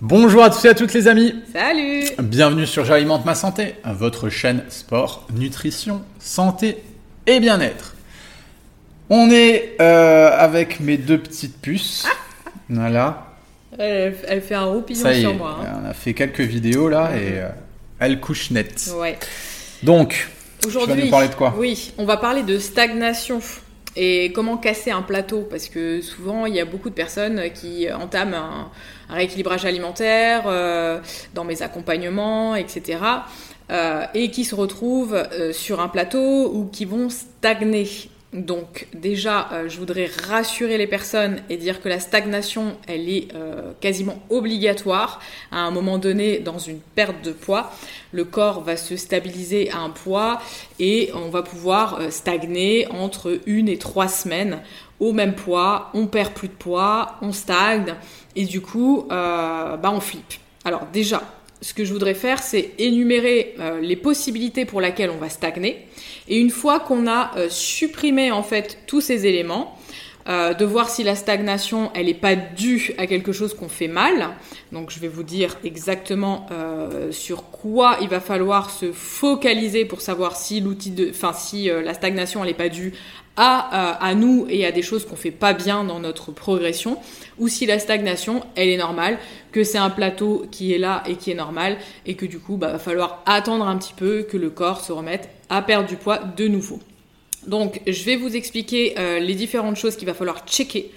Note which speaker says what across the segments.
Speaker 1: Bonjour à tous et à toutes les amis.
Speaker 2: Salut
Speaker 1: Bienvenue sur J'alimente ma santé, votre chaîne sport, nutrition, santé et bien-être. On est euh, avec mes deux petites puces. Voilà.
Speaker 2: Elle, elle fait un roupillon
Speaker 1: Ça y
Speaker 2: sur
Speaker 1: est,
Speaker 2: moi. hein.
Speaker 1: on a fait quelques vidéos là et euh, elle couche net.
Speaker 2: Ouais.
Speaker 1: Donc, tu vas
Speaker 2: Aujourd'hui,
Speaker 1: nous parler de quoi?
Speaker 2: Oui, on va parler de stagnation et comment casser un plateau? Parce que souvent il y a beaucoup de personnes qui entament un, rééquilibrage alimentaire euh, dans mes accompagnements, etc. euh, et qui se retrouvent euh, sur un plateau ou qui vont stagner. Donc déjà, euh, je voudrais rassurer les personnes et dire que la stagnation, elle est euh, quasiment obligatoire à un moment donné dans une perte de poids. Le corps va se stabiliser à un poids et on va pouvoir euh, stagner entre une et trois semaines au même poids. On perd plus de poids, on stagne et du coup, bah on flippe. Alors déjà, ce que je voudrais faire, c'est énumérer euh, les possibilités pour lesquelles on va stagner. Et une fois qu'on a euh, supprimé en fait tous ces éléments, euh, de voir si la stagnation, elle n'est pas due à quelque chose qu'on fait mal. Donc je vais vous dire exactement sur quoi il va falloir se focaliser pour savoir si l'outil de, enfin si la stagnation, elle n'est pas due à, euh, à nous et à des choses qu'on fait pas bien dans notre progression, ou si la stagnation, elle est normale, que c'est un plateau qui est là et qui est normal, et que du coup, bah, va falloir attendre un petit peu que le corps se remette à perdre du poids de nouveau. Donc, je vais vous expliquer euh, les différentes choses qu'il va falloir checker.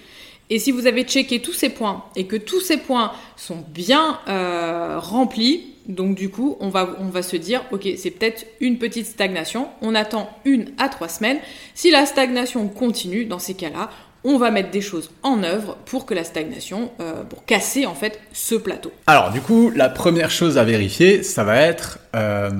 Speaker 2: Et si vous avez checké tous ces points et que tous ces points sont bien euh, remplis, donc du coup, on va, on va se dire, ok, c'est peut-être une petite stagnation. On attend une à trois semaines. Si la stagnation continue, dans ces cas-là, on va mettre des choses en œuvre pour que la stagnation, euh, pour casser en fait ce plateau.
Speaker 1: alors du coup, la première chose à vérifier, ça va être euh,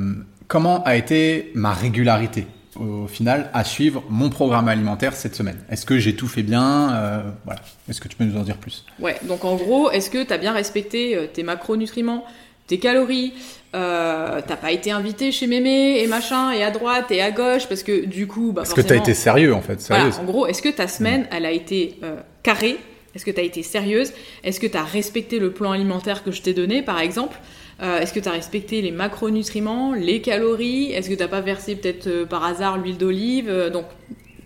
Speaker 1: comment a été ma régularité au final à suivre mon programme alimentaire cette semaine. Est-ce que j'ai tout fait bien Euh, Voilà. Est-ce que tu peux nous en dire plus?
Speaker 2: Ouais, donc en gros, est-ce que tu as bien respecté tes macronutriments, tes calories euh, T'as pas été invité chez mémé et machin, et à droite et à gauche, parce que du coup, bah,
Speaker 1: Est-ce que tu as
Speaker 2: forcément-
Speaker 1: été sérieux en fait
Speaker 2: Voilà, en gros, est-ce que ta semaine, elle a été euh, carrée? Est-ce que tu as été sérieuse? Est-ce que tu as respecté le plan alimentaire que je t'ai donné, par exemple? Euh, Est-ce que tu as respecté les macronutriments, les calories? Est-ce que tu pas versé peut-être par hasard l'huile d'olive? Donc,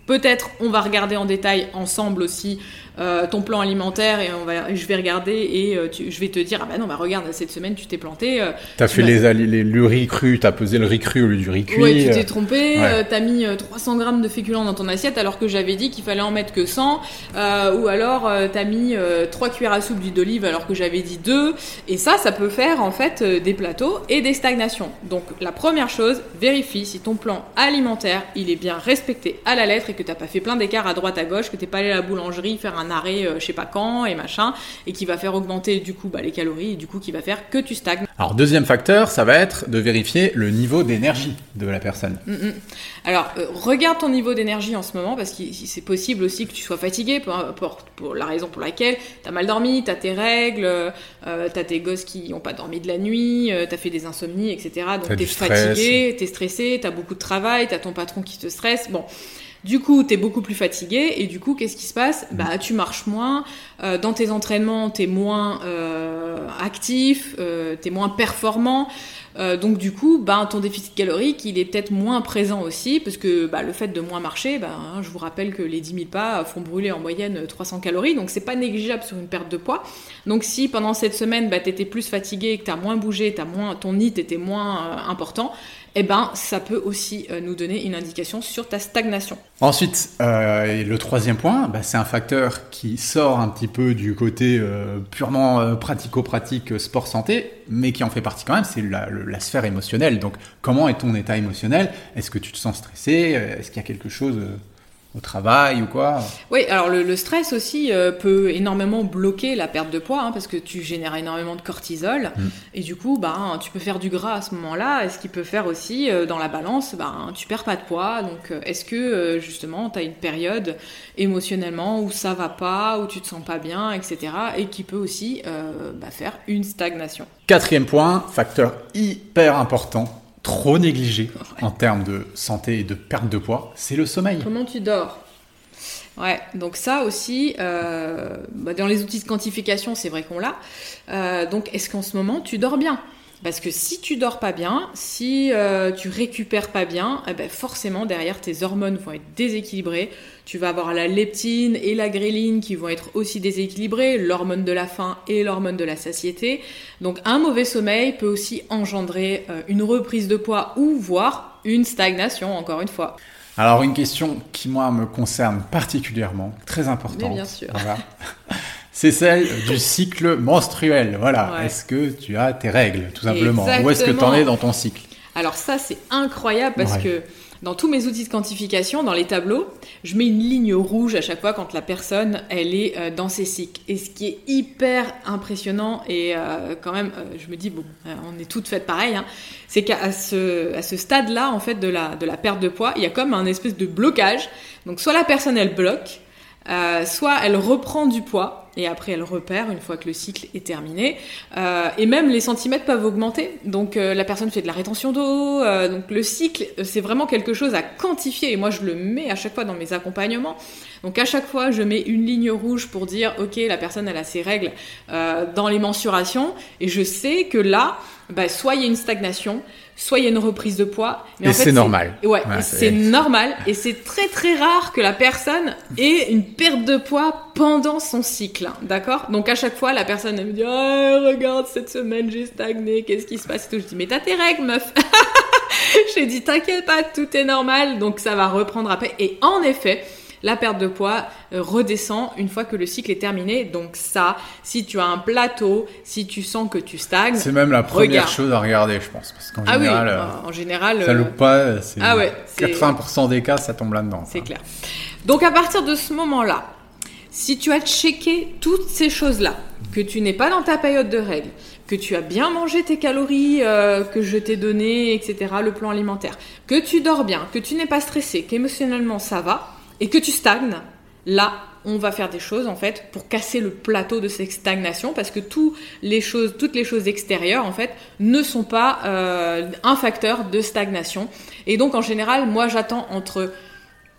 Speaker 2: peut-être on va regarder en détail ensemble aussi euh, ton plan alimentaire et on va, je vais regarder et euh, tu- je vais te dire ah bah non bah regarde cette semaine tu t'es planté euh,
Speaker 1: T'as
Speaker 2: tu
Speaker 1: fait les, les, le riz cru, t'as pesé le riz cru au lieu du riz cuit.
Speaker 2: Ouais, tu
Speaker 1: euh,
Speaker 2: t'es trompé,
Speaker 1: ouais.
Speaker 2: euh, t'as mis euh, 300 grammes de féculents dans ton assiette alors que j'avais dit qu'il fallait en mettre que 100, euh, ou alors euh, t'as mis euh, 3 cuillères à soupe d'huile d'olive alors que j'avais dit 2, et ça, ça peut faire en fait euh, des plateaux et des stagnations. Donc la première chose, vérifie si ton plan alimentaire, il est bien respecté à la lettre et que t'as pas fait plein d'écarts à droite à gauche, que t'es pas allé à la boulangerie faire un arrêt euh, je sais pas quand et machin, et qui va faire augmenter du coup bah, les calories et du coup qui va faire que tu stagnes.
Speaker 1: Alors deuxième facteur, ça va être de vérifier le niveau d'énergie de la personne.
Speaker 2: Mm, mm. Alors, euh, regarde ton niveau d'énergie en ce moment, parce que c'est possible aussi que tu sois fatigué, pour, pour, pour la raison pour laquelle tu as mal dormi, tu as tes règles, euh, tu as tes gosses qui n'ont pas dormi de la nuit, tu as fait des insomnies, etc.
Speaker 1: T'as
Speaker 2: Donc, tu
Speaker 1: du
Speaker 2: es
Speaker 1: stress.
Speaker 2: fatigué, tu es stressé, tu as beaucoup de travail, tu as ton patron qui te stresse. Bon. Du coup, tu es beaucoup plus fatigué et du coup, qu'est-ce qui se passe? Bah, tu marches moins. euh, dans tes entraînements, tu es moins euh, actif, euh, tu moins performant. Euh, donc du coup, ben, ton déficit calorique, il est peut-être moins présent aussi, parce que bah, le fait de moins marcher, ben, hein, je vous rappelle que les 10 000 pas font brûler en moyenne 300 calories, donc c'est pas négligeable sur une perte de poids. Donc si pendant cette semaine, bah, tu plus fatigué, que tu as moins bougé, t'as moins, ton NIT était moins important, eh ben, ça peut aussi euh, nous donner une indication sur ta stagnation.
Speaker 1: Ensuite, euh, le troisième point, bah, c'est un facteur qui sort un petit peu du côté euh, purement pratico-pratique sport-santé, mais qui en fait partie quand même, c'est la, sphère émotionnelle. Donc comment est ton état émotionnel? Est-ce que tu te sens stressé? Est-ce qu'il y a quelque chose au travail ou quoi
Speaker 2: Oui, alors le, le stress aussi euh, peut énormément bloquer la perte de poids hein, parce que tu génères énormément de cortisol
Speaker 1: Mm.
Speaker 2: et du coup, bah, tu peux faire du gras à ce moment-là. Et ce qui peut faire aussi euh, dans la balance, bah, tu perds pas de poids. Donc, euh, est-ce que justement, tu as une période émotionnellement où ça va pas, où tu te sens pas bien, etc. et qui peut aussi bah, faire une stagnation?
Speaker 1: Quatrième point, facteur hyper important, trop négligé en termes de santé et de perte de poids, c'est le sommeil.
Speaker 2: Comment tu dors? Ouais, donc ça aussi, euh, bah, dans les outils de quantification, c'est vrai qu'on l'a. Euh, donc, est-ce qu'en ce moment, tu dors bien? Parce que si tu dors pas bien, si euh, tu récupères pas bien, eh ben forcément, derrière, tes hormones vont être déséquilibrées. Tu vas avoir la leptine et la gréline qui vont être aussi déséquilibrées, l'hormone de la faim et l'hormone de la satiété. Donc, un mauvais sommeil peut aussi engendrer euh, une reprise de poids ou voire une stagnation, encore une fois.
Speaker 1: Alors une question qui moi me concerne particulièrement, très importante.
Speaker 2: Mais bien sûr.
Speaker 1: Voilà. C'est celle du cycle menstruel. Voilà.
Speaker 2: Ouais.
Speaker 1: Est-ce que tu as tes règles, tout simplement? Où est-ce que tu en es dans ton cycle?
Speaker 2: Alors ça, c'est incroyable parce
Speaker 1: Ouais.
Speaker 2: que dans tous mes outils de quantification, dans les tableaux, je mets une ligne rouge à chaque fois quand la personne, elle est euh, dans ses cycles. Et ce qui est hyper impressionnant, et euh, quand même, euh, je me dis, bon, on est toutes faites pareil, hein, c'est qu'à ce, à ce stade-là, en fait, de la, de la perte de poids, il y a comme un espèce de blocage. Donc soit la personne, elle bloque, euh, soit elle reprend du poids et après elle repère une fois que le cycle est terminé. Euh, et même les centimètres peuvent augmenter. Donc euh, la personne fait de la rétention d'eau. euh, donc le cycle, euh, c'est vraiment quelque chose à quantifier. Et moi je le mets à chaque fois dans mes accompagnements. Donc à chaque fois je mets une ligne rouge pour dire ok la personne elle a ses règles dans les mensurations et je sais que là bah, soit il y a une stagnation, soit il y a une reprise de poids. Mais
Speaker 1: Et c'est normal.
Speaker 2: Ouais,
Speaker 1: Ouais,
Speaker 2: et
Speaker 1: c'est-
Speaker 2: c'est normal et c'est très très rare que la personne ait une perte de poids pendant son cycle, hein, d'accord? Donc à chaque fois, la personne elle me dit oh, regarde cette semaine j'ai stagné, qu'est-ce qui se passe? Et tout. Je dis mais t'as tes règles, meuf. J'ai dit t'inquiète pas, tout est normal, donc ça va reprendre après. Et en effet. La perte de poids euh, redescend une fois que le cycle est terminé. Donc ça, si tu as un plateau, si tu sens que tu stagnes,
Speaker 1: C'est même la première
Speaker 2: Regarde.
Speaker 1: chose à regarder, je pense. Parce qu'en
Speaker 2: ah oui,
Speaker 1: général, euh,
Speaker 2: en général,
Speaker 1: ça
Speaker 2: euh,
Speaker 1: loupe pas. c'est
Speaker 2: ah ouais, c'est-
Speaker 1: 80% des cas, ça tombe là-dedans.
Speaker 2: C'est clair. Donc à partir de ce moment-là, si tu as checké toutes ces choses-là, que tu n'es pas dans ta période de règles, que tu as bien mangé tes calories euh, que je t'ai données, etc., le plan alimentaire, que tu dors bien, que tu n'es pas stressé, qu'émotionnellement ça va, et que tu stagnes, là, on va faire des choses en fait pour casser le plateau de cette stagnation parce que toutes les choses extérieures en fait ne sont pas euh, un facteur de stagnation. Et donc en général, moi j'attends entre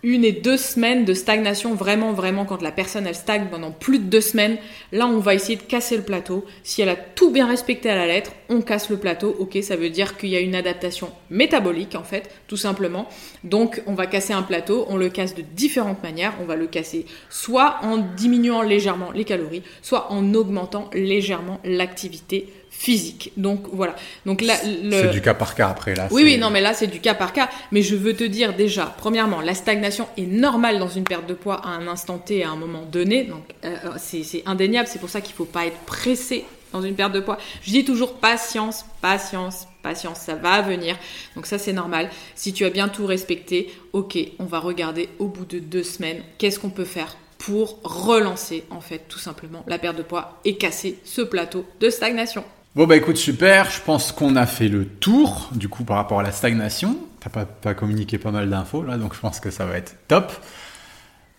Speaker 2: une et deux semaines de stagnation, vraiment, vraiment, quand la personne elle stagne pendant plus de deux semaines, là on va essayer de casser le plateau. Si elle a tout bien respecté à la lettre, on casse le plateau. Ok, ça veut dire qu'il y a une adaptation métabolique en fait, tout simplement. Donc on va casser un plateau, on le casse de différentes manières. On va le casser soit en diminuant légèrement les calories, soit en augmentant légèrement l'activité physique. Donc voilà. Donc là, le...
Speaker 1: C'est du cas par cas après là.
Speaker 2: Oui, oui, non, mais là, c'est du cas par cas. Mais je veux te dire déjà, premièrement, la stagnation est normale dans une perte de poids à un instant T, à un moment donné. Donc, euh, c'est c'est indéniable. C'est pour ça qu'il faut pas être pressé dans une perte de poids. Je dis toujours patience, patience, patience. Ça va venir. Donc ça, c'est normal. Si tu as bien tout respecté, ok, on va regarder au bout de deux semaines qu'est-ce qu'on peut faire pour relancer, en fait, tout simplement, la perte de poids et casser ce plateau de stagnation.
Speaker 1: Bon bah écoute super, je pense qu'on a fait le tour du coup par rapport à la stagnation. T'as pas, communiqué pas mal d'infos là, donc je pense que ça va être top.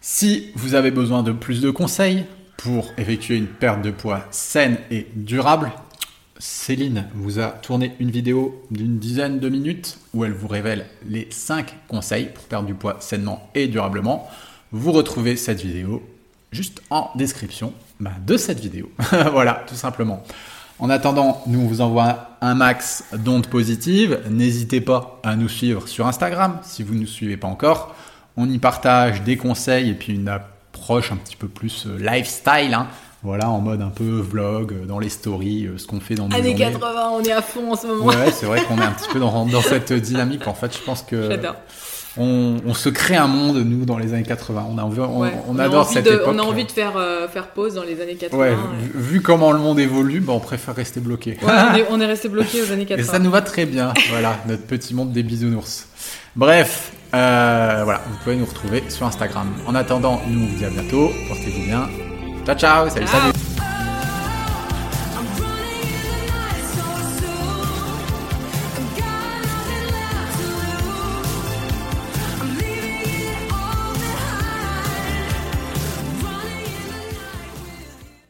Speaker 1: Si vous avez besoin de plus de conseils pour effectuer une perte de poids saine et durable, Céline vous a tourné une vidéo d'une dizaine de minutes où elle vous révèle les 5 conseils pour perdre du poids sainement et durablement. Vous retrouvez cette vidéo juste en description bah, de cette vidéo. voilà, tout simplement. En attendant, nous on vous envoie un max d'ondes positives. N'hésitez pas à nous suivre sur Instagram si vous ne nous suivez pas encore. On y partage des conseils et puis une approche un petit peu plus euh, lifestyle. hein. Voilà, en mode un peu vlog, euh, dans les stories, euh, ce qu'on fait dans nos
Speaker 2: Années
Speaker 1: journées.
Speaker 2: 80, on est à fond en ce moment.
Speaker 1: Ouais, c'est vrai qu'on est un petit peu dans, dans cette dynamique. En fait, je pense que
Speaker 2: J'adore.
Speaker 1: On, on se crée un monde, nous, dans les années 80. On, a envie- on,
Speaker 2: Ouais.
Speaker 1: on
Speaker 2: a
Speaker 1: adore cette
Speaker 2: de-
Speaker 1: époque.
Speaker 2: On a envie de faire, euh, faire pause dans les années 80.
Speaker 1: Ouais,
Speaker 2: et-
Speaker 1: vu, vu comment le monde évolue, bah, on préfère rester bloqué.
Speaker 2: Ouais, on, est, resté bloqué aux années
Speaker 1: Et
Speaker 2: 80.
Speaker 1: ça nous va très bien. voilà, notre petit monde des bisounours. Bref, euh, voilà, vous pouvez nous retrouver sur Instagram. En attendant, nous on vous dit à bientôt. Portez-vous bien. Ciao, ciao. Salut, salut.